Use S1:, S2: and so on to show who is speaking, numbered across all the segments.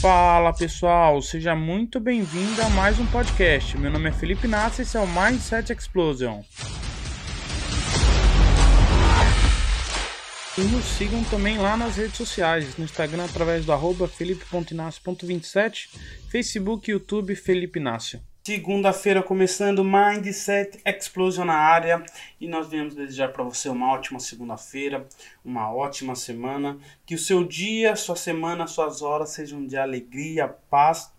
S1: Fala pessoal, seja muito bem-vindo a mais um podcast. Meu nome é Felipe Nassi e esse é o Mindset Explosion. E nos sigam também lá nas redes sociais, no Instagram através do arroba felipe.inácio.27, Facebook e YouTube Felipe Inácio. Segunda-feira começando Mindset Explosion na área. E nós viemos desejar para você uma ótima segunda-feira, uma ótima semana, que o seu dia, sua semana, suas horas sejam de alegria, paz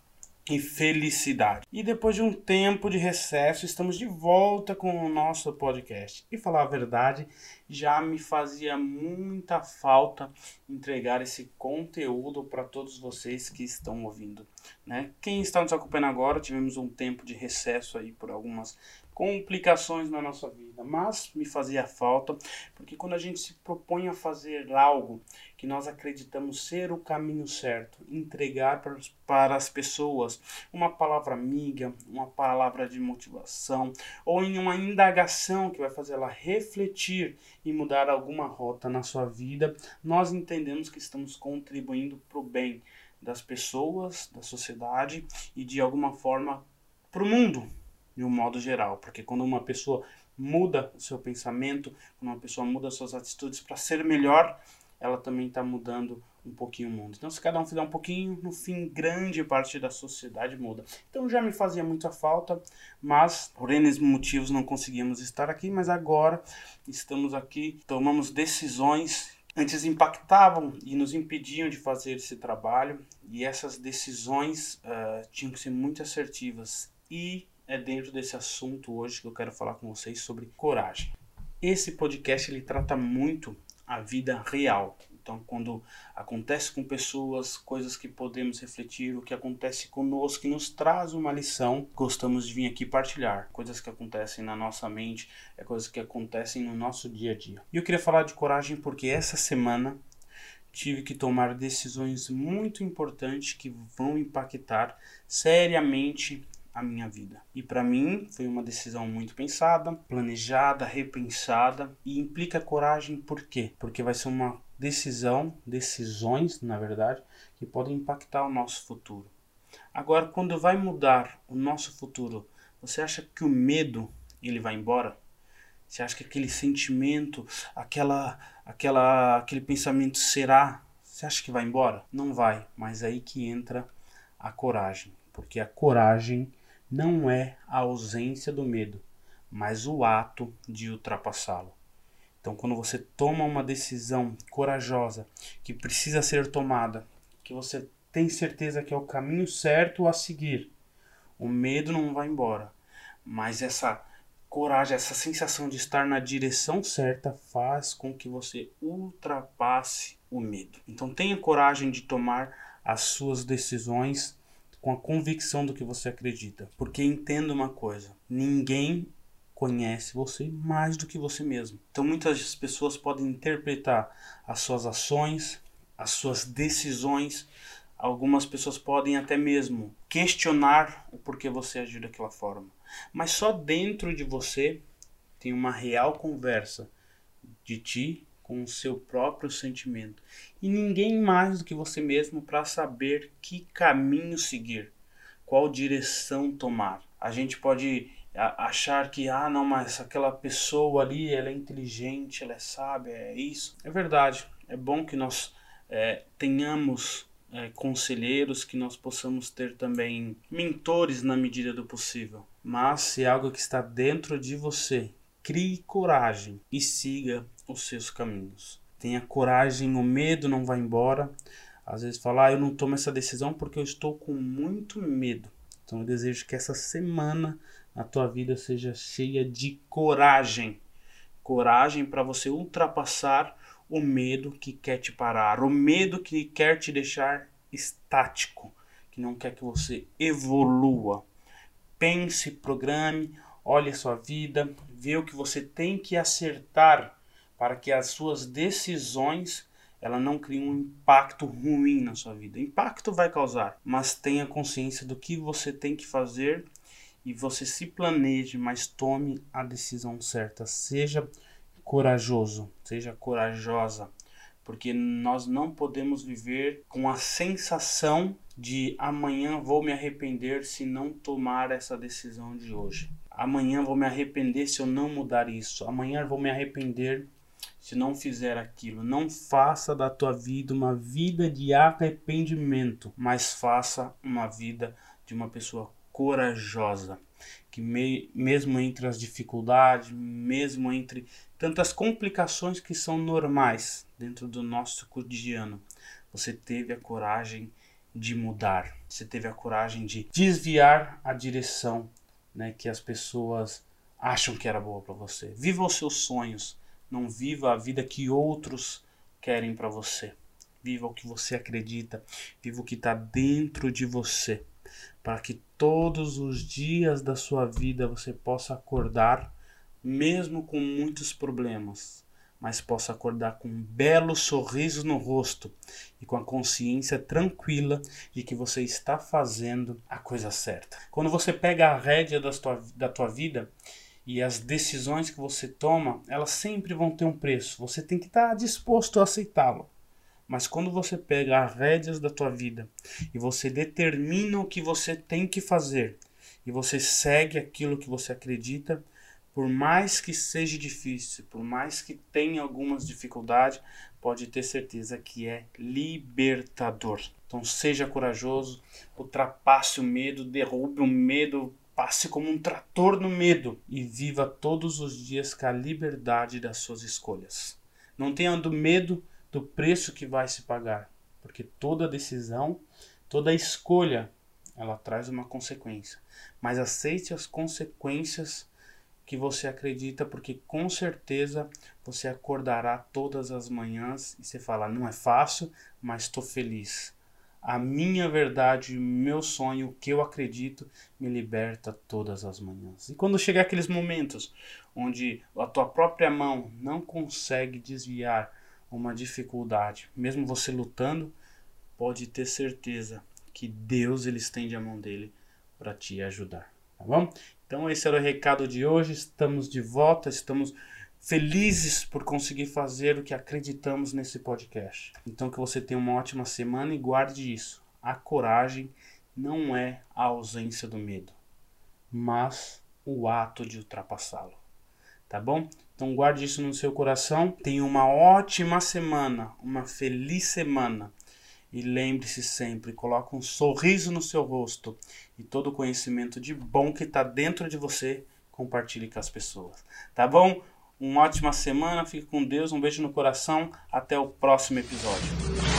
S1: e felicidade. E depois de um tempo de recesso, estamos de volta com o nosso podcast. E falar a verdade, já me fazia muita falta entregar esse conteúdo para todos vocês que estão ouvindo, né? Quem está nos acompanhando agora, tivemos um tempo de recesso aí por algumas complicações na nossa vida, mas me fazia falta, porque quando a gente se propõe a fazer algo que nós acreditamos ser o caminho certo, entregar para, para as pessoas uma palavra amiga, uma palavra de motivação, ou em uma indagação que vai fazer ela refletir e mudar alguma rota na sua vida, nós entendemos que estamos contribuindo para o bem das pessoas, da sociedade e de alguma forma para o mundo, de um modo geral, porque quando uma pessoa muda o seu pensamento, quando uma pessoa muda suas atitudes para ser melhor, ela também está mudando um pouquinho o mundo. Então, se cada um fizer um pouquinho, no fim, grande parte da sociedade muda. Então, já me fazia muita falta, mas por N motivos não conseguimos estar aqui, mas agora estamos aqui, tomamos decisões antes impactavam e nos impediam de fazer esse trabalho e essas decisões uh, tinham que ser muito assertivas e é dentro desse assunto hoje que eu quero falar com vocês sobre coragem. Esse podcast ele trata muito a vida real. Então, quando acontece com pessoas, coisas que podemos refletir, o que acontece conosco, que nos traz uma lição, gostamos de vir aqui partilhar. Coisas que acontecem na nossa mente, é coisas que acontecem no nosso dia a dia. E eu queria falar de coragem porque essa semana tive que tomar decisões muito importantes que vão impactar seriamente a minha vida. E para mim foi uma decisão muito pensada, planejada, repensada e implica coragem por quê? Porque vai ser uma decisão, decisões, na verdade, que podem impactar o nosso futuro. Agora, quando vai mudar o nosso futuro, você acha que o medo ele vai embora? Você acha que aquele sentimento, aquela, aquela, aquele pensamento será? Você acha que vai embora? Não vai, mas aí que entra a coragem, porque a coragem não é a ausência do medo, mas o ato de ultrapassá-lo. Então, quando você toma uma decisão corajosa que precisa ser tomada, que você tem certeza que é o caminho certo a seguir, o medo não vai embora, mas essa coragem, essa sensação de estar na direção certa faz com que você ultrapasse o medo. Então, tenha coragem de tomar as suas decisões com a convicção do que você acredita. Porque entenda uma coisa: ninguém conhece você mais do que você mesmo. Então muitas pessoas podem interpretar as suas ações, as suas decisões. Algumas pessoas podem até mesmo questionar o porquê você agiu daquela forma. Mas só dentro de você tem uma real conversa de ti com o seu próprio sentimento e ninguém mais do que você mesmo para saber que caminho seguir, qual direção tomar. A gente pode achar que ah não, mas aquela pessoa ali ela é inteligente, ela é sábia, é isso. É verdade. É bom que nós é, tenhamos é, conselheiros, que nós possamos ter também mentores na medida do possível. Mas se é algo que está dentro de você, crie coragem e siga os seus caminhos. Tenha coragem, o medo não vai embora. Às vezes falar, ah, eu não tomo essa decisão porque eu estou com muito medo. Então eu desejo que essa semana a tua vida seja cheia de coragem. Coragem para você ultrapassar o medo que quer te parar, o medo que quer te deixar estático, que não quer que você evolua. Pense, programe, olhe a sua vida, vê o que você tem que acertar para que as suas decisões ela não criem um impacto ruim na sua vida. Impacto vai causar, mas tenha consciência do que você tem que fazer e você se planeje, mas tome a decisão certa. Seja corajoso, seja corajosa, porque nós não podemos viver com a sensação de amanhã vou me arrepender se não tomar essa decisão de hoje. Amanhã vou me arrepender se eu não mudar isso. Amanhã vou me arrepender se não fizer aquilo. Não faça da tua vida uma vida de arrependimento, mas faça uma vida de uma pessoa corajosa, que me, mesmo entre as dificuldades, mesmo entre tantas complicações que são normais dentro do nosso cotidiano, você teve a coragem de mudar, você teve a coragem de desviar a direção né, que as pessoas acham que era boa para você. Viva os seus sonhos, não viva a vida que outros querem para você. Viva o que você acredita, viva o que está dentro de você, para que todos os dias da sua vida você possa acordar, mesmo com muitos problemas, mas possa acordar com um belo sorriso no rosto e com a consciência tranquila de que você está fazendo a coisa certa. Quando você pega a rédea da tua, da tua vida e as decisões que você toma, elas sempre vão ter um preço. Você tem que estar disposto a aceitá-lo. Mas quando você pega as rédeas da tua vida e você determina o que você tem que fazer e você segue aquilo que você acredita, por mais que seja difícil, por mais que tenha algumas dificuldades, pode ter certeza que é libertador. Então seja corajoso, ultrapasse o medo, derrube o medo, passe como um trator no medo e viva todos os dias com a liberdade das suas escolhas. Não tenha do medo do preço que vai se pagar, porque toda decisão, toda escolha, ela traz uma consequência. Mas aceite as consequências que você acredita, porque com certeza você acordará todas as manhãs e você fala: não é fácil, mas estou feliz. A minha verdade, meu sonho, o que eu acredito, me liberta todas as manhãs. E quando chegar aqueles momentos onde a tua própria mão não consegue desviar uma dificuldade, mesmo você lutando, pode ter certeza que Deus ele estende a mão dele para te ajudar, tá bom? Então esse era o recado de hoje. Estamos de volta, estamos felizes por conseguir fazer o que acreditamos nesse podcast. Então que você tenha uma ótima semana e guarde isso. A coragem não é a ausência do medo, mas o ato de ultrapassá-lo. Tá bom? Então guarde isso no seu coração. Tenha uma ótima semana, uma feliz semana. E lembre-se sempre, coloque um sorriso no seu rosto e todo o conhecimento de bom que está dentro de você, compartilhe com as pessoas. Tá bom? Uma ótima semana, fique com Deus, um beijo no coração, até o próximo episódio.